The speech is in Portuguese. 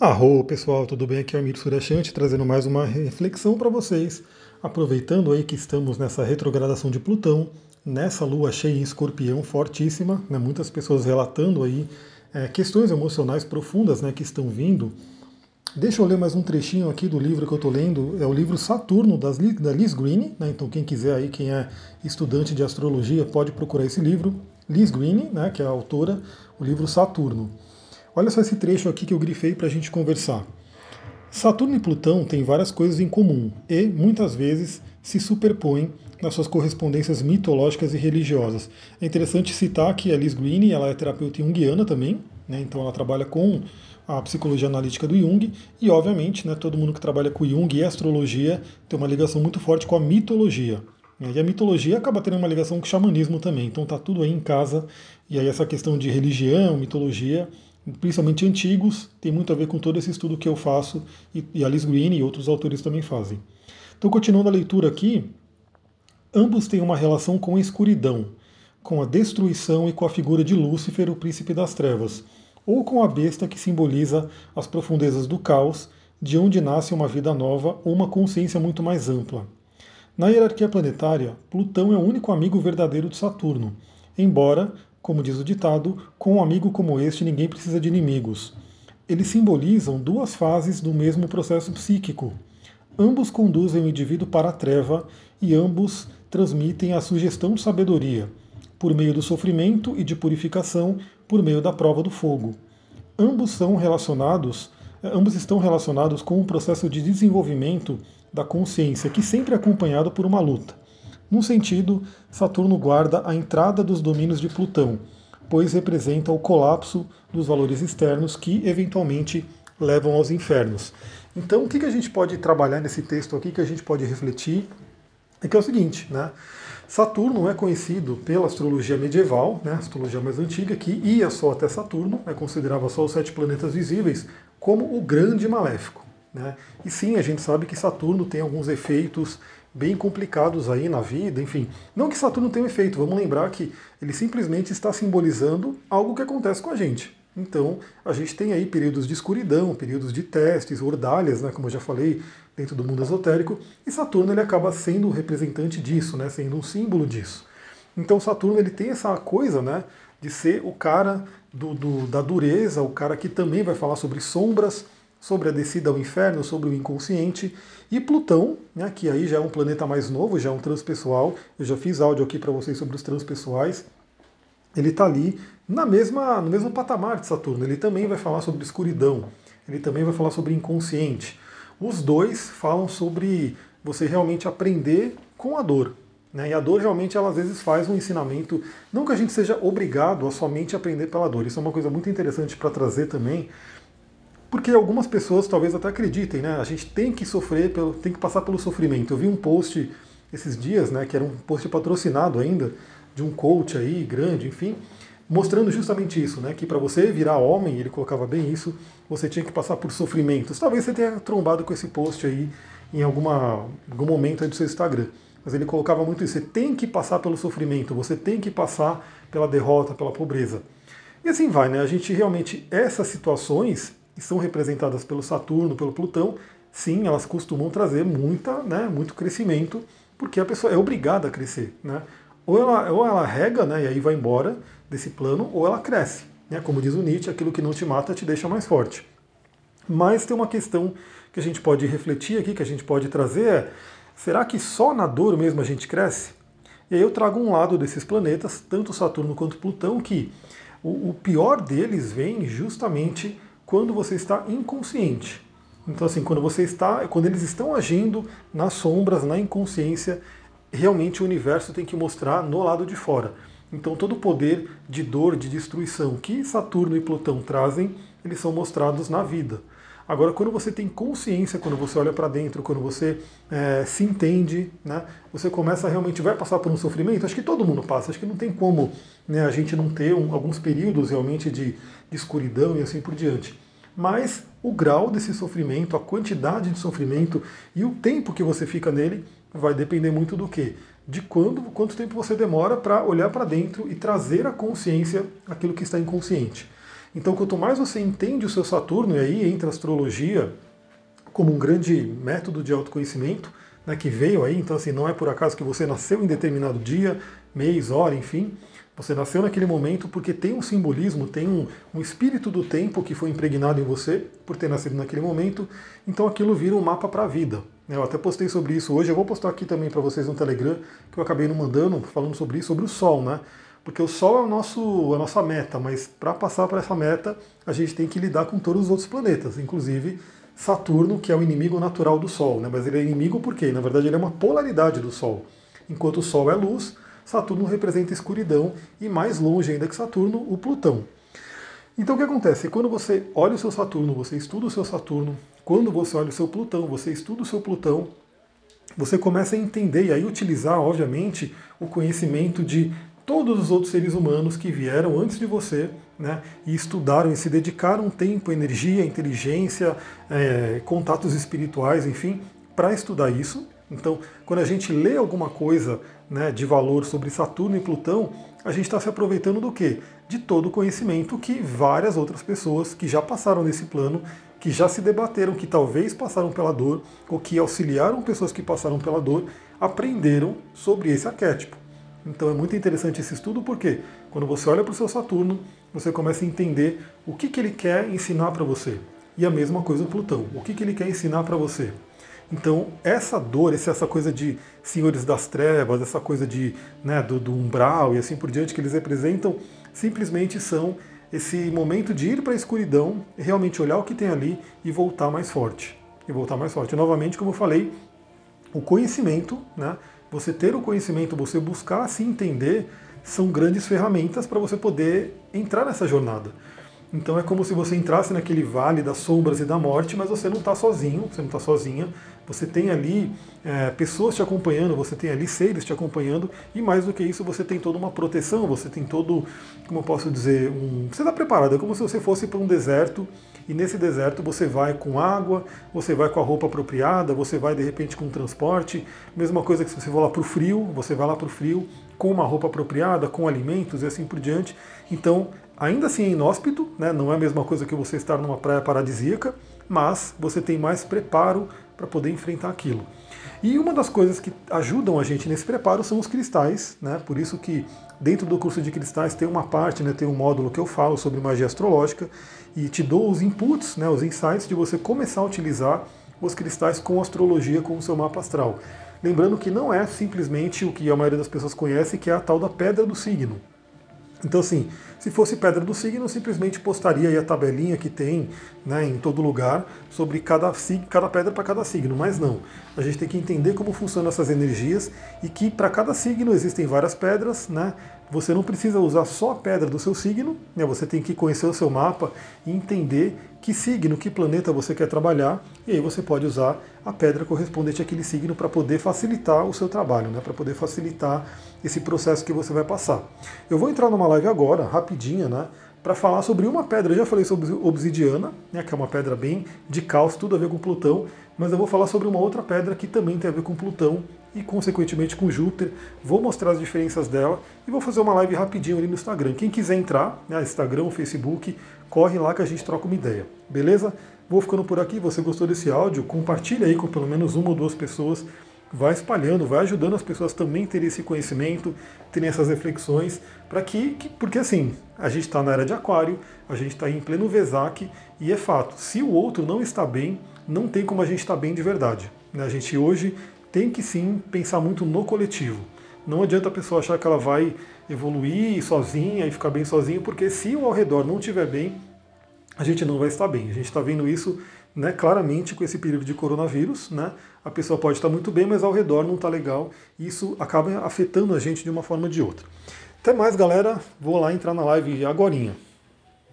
Arro pessoal, tudo bem? Aqui é o Amir Surachante trazendo mais uma reflexão para vocês, aproveitando aí que estamos nessa retrogradação de Plutão, nessa lua cheia em escorpião fortíssima, né? muitas pessoas relatando aí é, questões emocionais profundas né, que estão vindo. Deixa eu ler mais um trechinho aqui do livro que eu estou lendo, é o livro Saturno das, da Liz Green, né? então quem quiser aí, quem é estudante de astrologia, pode procurar esse livro, Liz Green, né, que é a autora, o livro Saturno. Olha só esse trecho aqui que eu grifei para a gente conversar. Saturno e Plutão têm várias coisas em comum e, muitas vezes, se superpõem nas suas correspondências mitológicas e religiosas. É interessante citar que a Liz Green ela é terapeuta junguiana também, né, então ela trabalha com a psicologia analítica do Jung e, obviamente, né, todo mundo que trabalha com Jung e astrologia tem uma ligação muito forte com a mitologia. E a mitologia acaba tendo uma ligação com o xamanismo também, então tá tudo aí em casa. E aí essa questão de religião, mitologia, principalmente antigos, tem muito a ver com todo esse estudo que eu faço e, e Alice Green e outros autores também fazem. Então, continuando a leitura aqui, ambos têm uma relação com a escuridão, com a destruição e com a figura de Lúcifer, o príncipe das trevas, ou com a besta que simboliza as profundezas do caos, de onde nasce uma vida nova ou uma consciência muito mais ampla. Na hierarquia planetária, Plutão é o único amigo verdadeiro de Saturno, embora como diz o ditado, com um amigo como este ninguém precisa de inimigos. Eles simbolizam duas fases do mesmo processo psíquico. Ambos conduzem o indivíduo para a treva e ambos transmitem a sugestão de sabedoria, por meio do sofrimento e de purificação por meio da prova do fogo. Ambos são relacionados, ambos estão relacionados com um processo de desenvolvimento da consciência que sempre é acompanhado por uma luta. Num sentido, Saturno guarda a entrada dos domínios de Plutão, pois representa o colapso dos valores externos que eventualmente levam aos infernos. Então, o que a gente pode trabalhar nesse texto aqui, que a gente pode refletir, é que é o seguinte, né? Saturno é conhecido pela astrologia medieval, né, astrologia mais antiga, que ia só até Saturno, né, considerava só os sete planetas visíveis, como o grande maléfico. Né? E sim, a gente sabe que Saturno tem alguns efeitos bem complicados aí na vida, enfim. Não que Saturno tenha um efeito, vamos lembrar que ele simplesmente está simbolizando algo que acontece com a gente. Então, a gente tem aí períodos de escuridão, períodos de testes, ordalhas, né, como eu já falei, dentro do mundo esotérico, e Saturno ele acaba sendo o representante disso, né, sendo um símbolo disso. Então, Saturno ele tem essa coisa né, de ser o cara do, do, da dureza, o cara que também vai falar sobre sombras, sobre a descida ao inferno, sobre o inconsciente, e Plutão, né, que aí já é um planeta mais novo, já é um transpessoal, eu já fiz áudio aqui para vocês sobre os transpessoais, ele está ali na mesma, no mesmo patamar de Saturno, ele também vai falar sobre escuridão, ele também vai falar sobre inconsciente. Os dois falam sobre você realmente aprender com a dor. Né? E a dor realmente ela às vezes faz um ensinamento, não que a gente seja obrigado a somente aprender pela dor, isso é uma coisa muito interessante para trazer também, porque algumas pessoas talvez até acreditem, né? A gente tem que sofrer, pelo, tem que passar pelo sofrimento. Eu vi um post esses dias, né, que era um post patrocinado ainda, de um coach aí, grande, enfim, mostrando justamente isso, né? Que para você virar homem, ele colocava bem isso, você tinha que passar por sofrimentos. Talvez você tenha trombado com esse post aí em alguma, algum momento aí do seu Instagram. Mas ele colocava muito isso, você tem que passar pelo sofrimento, você tem que passar pela derrota, pela pobreza. E assim vai, né? A gente realmente, essas situações, são representadas pelo Saturno, pelo Plutão, sim, elas costumam trazer muita, né, muito crescimento, porque a pessoa é obrigada a crescer. Né? Ou, ela, ou ela rega né, e aí vai embora desse plano, ou ela cresce. Né? Como diz o Nietzsche, aquilo que não te mata te deixa mais forte. Mas tem uma questão que a gente pode refletir aqui, que a gente pode trazer é, será que só na dor mesmo a gente cresce? E aí eu trago um lado desses planetas, tanto Saturno quanto Plutão, que o, o pior deles vem justamente quando você está inconsciente. Então, assim, quando você está, quando eles estão agindo nas sombras, na inconsciência, realmente o universo tem que mostrar no lado de fora. Então, todo o poder de dor, de destruição que Saturno e Plutão trazem, eles são mostrados na vida. Agora, quando você tem consciência, quando você olha para dentro, quando você é, se entende, né, você começa a realmente vai passar por um sofrimento. Acho que todo mundo passa. Acho que não tem como né, a gente não ter um, alguns períodos realmente de, de escuridão e assim por diante. Mas o grau desse sofrimento, a quantidade de sofrimento e o tempo que você fica nele vai depender muito do que? De quando, quanto tempo você demora para olhar para dentro e trazer à consciência aquilo que está inconsciente. Então, quanto mais você entende o seu Saturno, e aí entra a astrologia como um grande método de autoconhecimento, né, que veio aí, então assim, não é por acaso que você nasceu em determinado dia, mês, hora, enfim. Você nasceu naquele momento porque tem um simbolismo, tem um, um, espírito do tempo que foi impregnado em você por ter nascido naquele momento, então aquilo vira um mapa para a vida. Eu até postei sobre isso hoje, eu vou postar aqui também para vocês no Telegram, que eu acabei não mandando, falando sobre isso, sobre o Sol, né? Porque o Sol é o nosso, a nossa meta, mas para passar para essa meta, a gente tem que lidar com todos os outros planetas, inclusive Saturno, que é o inimigo natural do Sol. Né? Mas ele é inimigo porque, na verdade, ele é uma polaridade do Sol. Enquanto o Sol é luz, Saturno representa escuridão e mais longe ainda que Saturno, o Plutão. Então o que acontece? Quando você olha o seu Saturno, você estuda o seu Saturno, quando você olha o seu Plutão, você estuda o seu Plutão, você começa a entender e aí utilizar, obviamente, o conhecimento de todos os outros seres humanos que vieram antes de você né, e estudaram e se dedicaram tempo, energia, inteligência, é, contatos espirituais, enfim, para estudar isso. Então, quando a gente lê alguma coisa né, de valor sobre Saturno e Plutão, a gente está se aproveitando do quê? De todo o conhecimento que várias outras pessoas que já passaram nesse plano, que já se debateram, que talvez passaram pela dor, ou que auxiliaram pessoas que passaram pela dor, aprenderam sobre esse arquétipo. Então é muito interessante esse estudo porque quando você olha para o seu Saturno, você começa a entender o que, que ele quer ensinar para você. E a mesma coisa o Plutão, o que, que ele quer ensinar para você. Então, essa dor, essa coisa de senhores das trevas, essa coisa de, né, do, do umbral e assim por diante que eles representam, simplesmente são esse momento de ir para a escuridão, realmente olhar o que tem ali e voltar mais forte. E voltar mais forte. E, novamente, como eu falei, o conhecimento, né, você ter o conhecimento, você buscar se entender, são grandes ferramentas para você poder entrar nessa jornada. Então é como se você entrasse naquele vale das sombras e da morte, mas você não está sozinho, você não está sozinha. Você tem ali é, pessoas te acompanhando, você tem ali seres te acompanhando, e mais do que isso, você tem toda uma proteção, você tem todo, como eu posso dizer, um, você está preparado, é como se você fosse para um deserto e nesse deserto você vai com água, você vai com a roupa apropriada, você vai de repente com transporte. Mesma coisa que se você for lá para o frio, você vai lá para o frio com uma roupa apropriada, com alimentos e assim por diante. Então, ainda assim é inóspito, né? não é a mesma coisa que você estar numa praia paradisíaca, mas você tem mais preparo para poder enfrentar aquilo. E uma das coisas que ajudam a gente nesse preparo são os cristais, né? Por isso que dentro do curso de cristais tem uma parte, né, tem um módulo que eu falo sobre magia astrológica e te dou os inputs, né, os insights de você começar a utilizar os cristais com astrologia, com o seu mapa astral. Lembrando que não é simplesmente o que a maioria das pessoas conhece, que é a tal da pedra do signo. Então, assim, se fosse pedra do signo, simplesmente postaria aí a tabelinha que tem né, em todo lugar sobre cada, cada pedra para cada signo, mas não. A gente tem que entender como funcionam essas energias e que para cada signo existem várias pedras, né? Você não precisa usar só a pedra do seu signo, né? você tem que conhecer o seu mapa e entender que signo, que planeta você quer trabalhar, e aí você pode usar a pedra correspondente àquele signo para poder facilitar o seu trabalho, né? para poder facilitar esse processo que você vai passar. Eu vou entrar numa live agora, rapidinha, né? para falar sobre uma pedra. Eu já falei sobre obsidiana, né, que é uma pedra bem de caos, tudo a ver com Plutão, mas eu vou falar sobre uma outra pedra que também tem a ver com Plutão e, consequentemente, com Júpiter. Vou mostrar as diferenças dela e vou fazer uma live rapidinho ali no Instagram. Quem quiser entrar, né, Instagram, Facebook, corre lá que a gente troca uma ideia, beleza? Vou ficando por aqui. Você gostou desse áudio? Compartilha aí com pelo menos uma ou duas pessoas. Vai espalhando, vai ajudando as pessoas também a terem esse conhecimento, terem essas reflexões, para que, que, porque assim, a gente está na era de aquário, a gente está em pleno Vesac, e é fato, se o outro não está bem, não tem como a gente estar tá bem de verdade. Né? A gente hoje tem que sim pensar muito no coletivo. Não adianta a pessoa achar que ela vai evoluir sozinha e ficar bem sozinha, porque se o ao redor não estiver bem, a gente não vai estar bem. A gente está vendo isso né, claramente com esse período de coronavírus. Né? A pessoa pode estar muito bem, mas ao redor não está legal. E isso acaba afetando a gente de uma forma ou de outra. Até mais, galera. Vou lá entrar na live agorinha.